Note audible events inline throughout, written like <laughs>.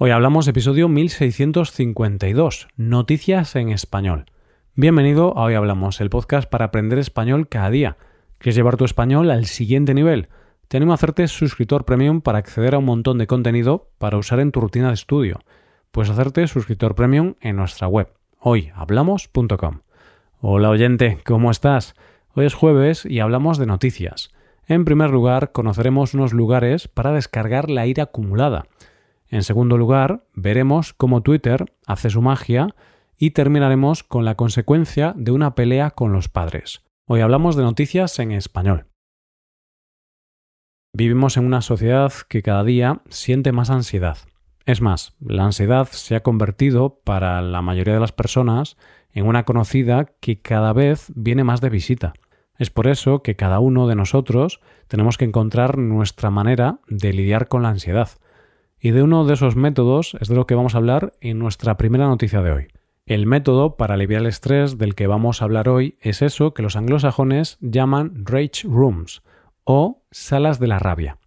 Hoy hablamos episodio 1652, Noticias en Español. Bienvenido a Hoy Hablamos, el podcast para aprender español cada día. ¿Quieres llevar tu español al siguiente nivel? Tenemos a hacerte suscriptor premium para acceder a un montón de contenido para usar en tu rutina de estudio. Puedes hacerte suscriptor premium en nuestra web, hoyhablamos.com. Hola oyente, ¿cómo estás? Hoy es jueves y hablamos de noticias. En primer lugar, conoceremos unos lugares para descargar la ira acumulada en segundo lugar, veremos cómo Twitter hace su magia y terminaremos con la consecuencia de una pelea con los padres. Hoy hablamos de noticias en español. Vivimos en una sociedad que cada día siente más ansiedad. Es más, la ansiedad se ha convertido para la mayoría de las personas en una conocida que cada vez viene más de visita. Es por eso que cada uno de nosotros tenemos que encontrar nuestra manera de lidiar con la ansiedad. Y de uno de esos métodos es de lo que vamos a hablar en nuestra primera noticia de hoy. El método para aliviar el estrés del que vamos a hablar hoy es eso que los anglosajones llaman rage rooms o salas de la rabia.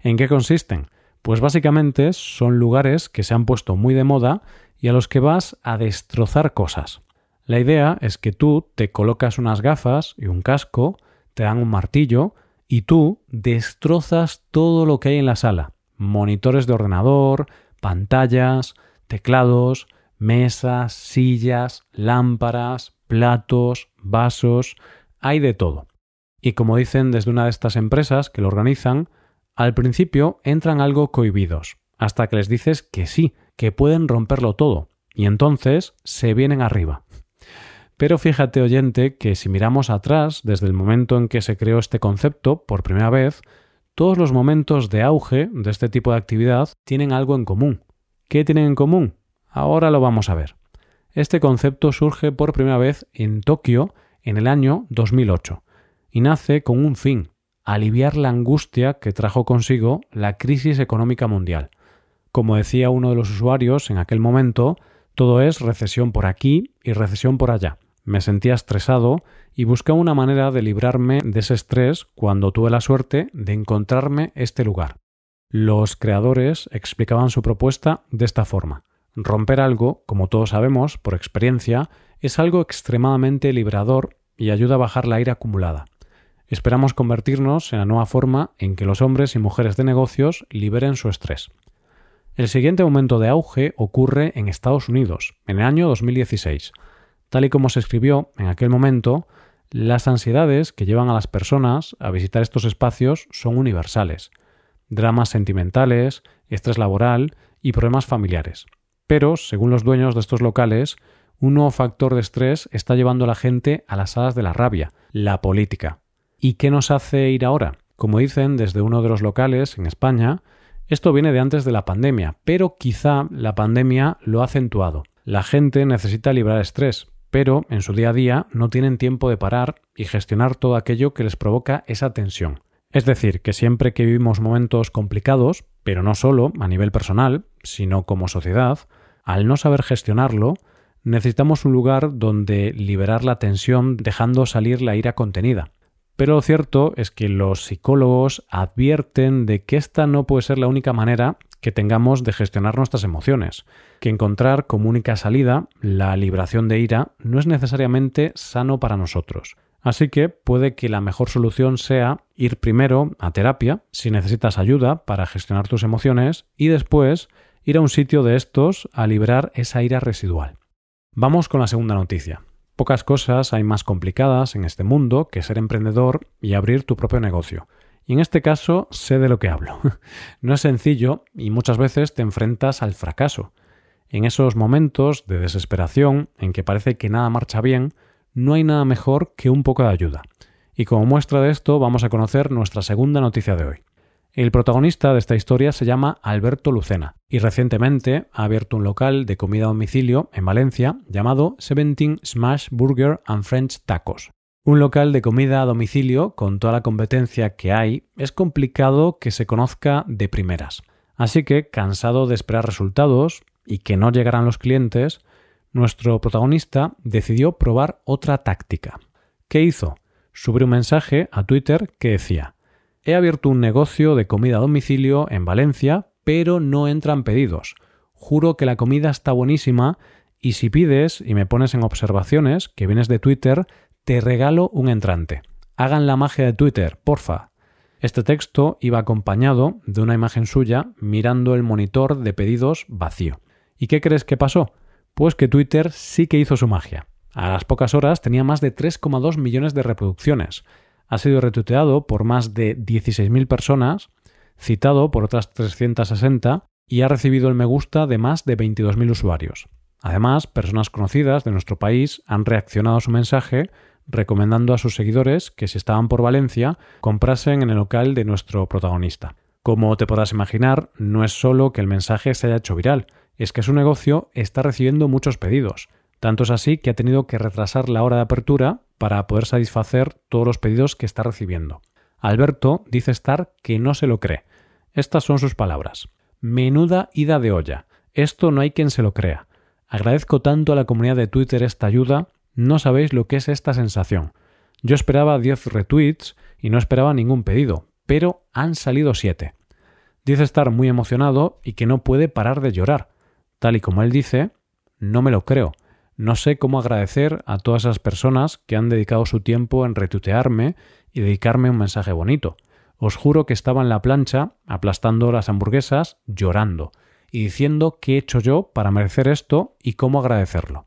¿En qué consisten? Pues básicamente son lugares que se han puesto muy de moda y a los que vas a destrozar cosas. La idea es que tú te colocas unas gafas y un casco, te dan un martillo y tú destrozas todo lo que hay en la sala monitores de ordenador, pantallas, teclados, mesas, sillas, lámparas, platos, vasos, hay de todo. Y como dicen desde una de estas empresas que lo organizan, al principio entran algo cohibidos, hasta que les dices que sí, que pueden romperlo todo, y entonces se vienen arriba. Pero fíjate oyente que si miramos atrás, desde el momento en que se creó este concepto por primera vez, todos los momentos de auge de este tipo de actividad tienen algo en común. ¿Qué tienen en común? Ahora lo vamos a ver. Este concepto surge por primera vez en Tokio en el año 2008 y nace con un fin, aliviar la angustia que trajo consigo la crisis económica mundial. Como decía uno de los usuarios en aquel momento, todo es recesión por aquí y recesión por allá. Me sentía estresado y busqué una manera de librarme de ese estrés cuando tuve la suerte de encontrarme este lugar. Los creadores explicaban su propuesta de esta forma. Romper algo, como todos sabemos por experiencia, es algo extremadamente liberador y ayuda a bajar la ira acumulada. Esperamos convertirnos en la nueva forma en que los hombres y mujeres de negocios liberen su estrés. El siguiente aumento de auge ocurre en Estados Unidos, en el año 2016. Tal y como se escribió en aquel momento, las ansiedades que llevan a las personas a visitar estos espacios son universales. Dramas sentimentales, estrés laboral y problemas familiares. Pero, según los dueños de estos locales, un nuevo factor de estrés está llevando a la gente a las salas de la rabia, la política. ¿Y qué nos hace ir ahora? Como dicen desde uno de los locales en España, esto viene de antes de la pandemia, pero quizá la pandemia lo ha acentuado. La gente necesita librar estrés, pero en su día a día no tienen tiempo de parar y gestionar todo aquello que les provoca esa tensión. Es decir, que siempre que vivimos momentos complicados, pero no solo a nivel personal, sino como sociedad, al no saber gestionarlo, necesitamos un lugar donde liberar la tensión dejando salir la ira contenida. Pero lo cierto es que los psicólogos advierten de que esta no puede ser la única manera que tengamos de gestionar nuestras emociones, que encontrar como única salida la liberación de ira no es necesariamente sano para nosotros. Así que puede que la mejor solución sea ir primero a terapia si necesitas ayuda para gestionar tus emociones y después ir a un sitio de estos a liberar esa ira residual. Vamos con la segunda noticia. Pocas cosas hay más complicadas en este mundo que ser emprendedor y abrir tu propio negocio. Y en este caso sé de lo que hablo. <laughs> no es sencillo y muchas veces te enfrentas al fracaso. En esos momentos de desesperación en que parece que nada marcha bien, no hay nada mejor que un poco de ayuda. Y como muestra de esto vamos a conocer nuestra segunda noticia de hoy. El protagonista de esta historia se llama Alberto Lucena y recientemente ha abierto un local de comida a domicilio en Valencia llamado Seventeen Smash Burger and French Tacos. Un local de comida a domicilio, con toda la competencia que hay, es complicado que se conozca de primeras. Así que, cansado de esperar resultados y que no llegaran los clientes, nuestro protagonista decidió probar otra táctica. ¿Qué hizo? Subió un mensaje a Twitter que decía He abierto un negocio de comida a domicilio en Valencia, pero no entran pedidos. juro que la comida está buenísima y si pides y me pones en observaciones, que vienes de Twitter, te regalo un entrante. Hagan la magia de Twitter, porfa. Este texto iba acompañado de una imagen suya mirando el monitor de pedidos vacío. ¿Y qué crees que pasó? Pues que Twitter sí que hizo su magia. A las pocas horas tenía más de 3,2 millones de reproducciones. Ha sido retuiteado por más de 16.000 personas, citado por otras 360 y ha recibido el me gusta de más de 22.000 usuarios. Además, personas conocidas de nuestro país han reaccionado a su mensaje recomendando a sus seguidores que si estaban por Valencia comprasen en el local de nuestro protagonista. Como te podrás imaginar, no es solo que el mensaje se haya hecho viral, es que su negocio está recibiendo muchos pedidos. Tanto es así que ha tenido que retrasar la hora de apertura para poder satisfacer todos los pedidos que está recibiendo. Alberto dice estar que no se lo cree. Estas son sus palabras. Menuda ida de olla. Esto no hay quien se lo crea. Agradezco tanto a la comunidad de Twitter esta ayuda, no sabéis lo que es esta sensación. Yo esperaba 10 retweets y no esperaba ningún pedido, pero han salido 7. Dice estar muy emocionado y que no puede parar de llorar. Tal y como él dice, no me lo creo. No sé cómo agradecer a todas esas personas que han dedicado su tiempo en retuitearme y dedicarme un mensaje bonito. Os juro que estaba en la plancha, aplastando las hamburguesas, llorando y diciendo qué he hecho yo para merecer esto y cómo agradecerlo.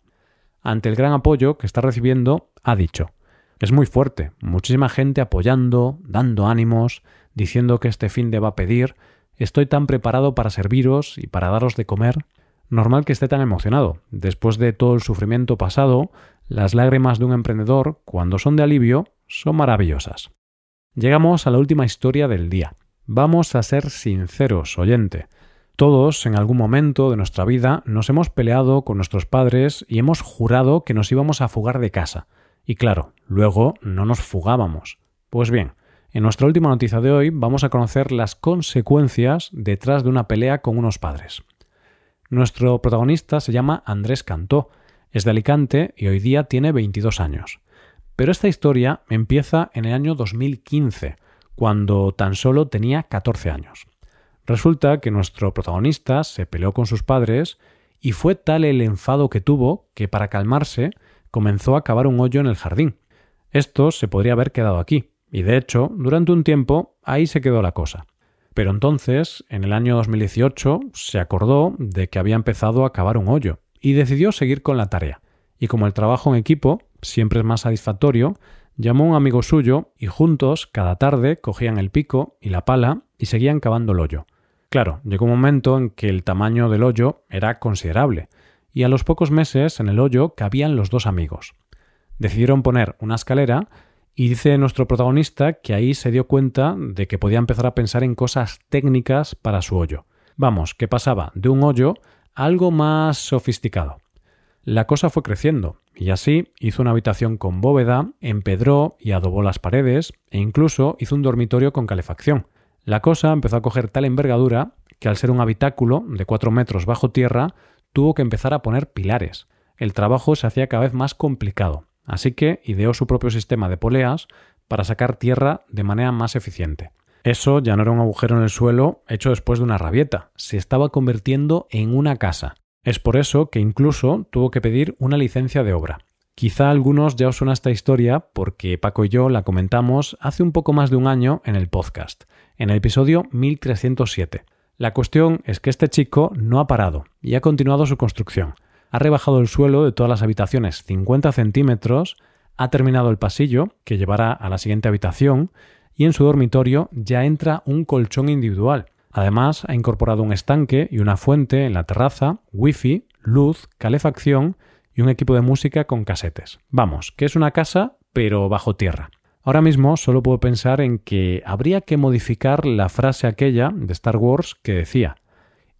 Ante el gran apoyo que está recibiendo, ha dicho, es muy fuerte, muchísima gente apoyando, dando ánimos, diciendo que este fin de va a pedir, estoy tan preparado para serviros y para daros de comer. Normal que esté tan emocionado. Después de todo el sufrimiento pasado, las lágrimas de un emprendedor, cuando son de alivio, son maravillosas. Llegamos a la última historia del día. Vamos a ser sinceros, oyente. Todos, en algún momento de nuestra vida, nos hemos peleado con nuestros padres y hemos jurado que nos íbamos a fugar de casa. Y claro, luego no nos fugábamos. Pues bien, en nuestra última noticia de hoy vamos a conocer las consecuencias detrás de una pelea con unos padres. Nuestro protagonista se llama Andrés Cantó, es de Alicante y hoy día tiene 22 años. Pero esta historia empieza en el año 2015, cuando tan solo tenía 14 años. Resulta que nuestro protagonista se peleó con sus padres y fue tal el enfado que tuvo que para calmarse comenzó a cavar un hoyo en el jardín. Esto se podría haber quedado aquí, y de hecho, durante un tiempo ahí se quedó la cosa. Pero entonces, en el año 2018, se acordó de que había empezado a cavar un hoyo y decidió seguir con la tarea. Y como el trabajo en equipo siempre es más satisfactorio, llamó a un amigo suyo y juntos, cada tarde, cogían el pico y la pala y seguían cavando el hoyo. Claro, llegó un momento en que el tamaño del hoyo era considerable, y a los pocos meses en el hoyo cabían los dos amigos. Decidieron poner una escalera y dice nuestro protagonista que ahí se dio cuenta de que podía empezar a pensar en cosas técnicas para su hoyo. Vamos, que pasaba de un hoyo a algo más sofisticado. La cosa fue creciendo, y así hizo una habitación con bóveda, empedró y adobó las paredes, e incluso hizo un dormitorio con calefacción. La cosa empezó a coger tal envergadura que al ser un habitáculo de cuatro metros bajo tierra, tuvo que empezar a poner pilares. El trabajo se hacía cada vez más complicado, así que ideó su propio sistema de poleas para sacar tierra de manera más eficiente. Eso ya no era un agujero en el suelo hecho después de una rabieta, se estaba convirtiendo en una casa. Es por eso que incluso tuvo que pedir una licencia de obra. Quizá algunos ya os suena esta historia porque Paco y yo la comentamos hace un poco más de un año en el podcast en el episodio 1307. La cuestión es que este chico no ha parado y ha continuado su construcción. Ha rebajado el suelo de todas las habitaciones 50 centímetros, ha terminado el pasillo que llevará a la siguiente habitación y en su dormitorio ya entra un colchón individual. Además, ha incorporado un estanque y una fuente en la terraza, wifi, luz, calefacción y un equipo de música con casetes. Vamos, que es una casa pero bajo tierra. Ahora mismo solo puedo pensar en que habría que modificar la frase aquella de Star Wars que decía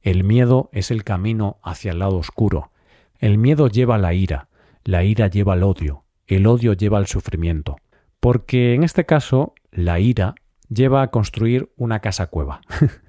El miedo es el camino hacia el lado oscuro. El miedo lleva la ira, la ira lleva al odio, el odio lleva al sufrimiento. Porque en este caso, la ira lleva a construir una casa cueva. <laughs>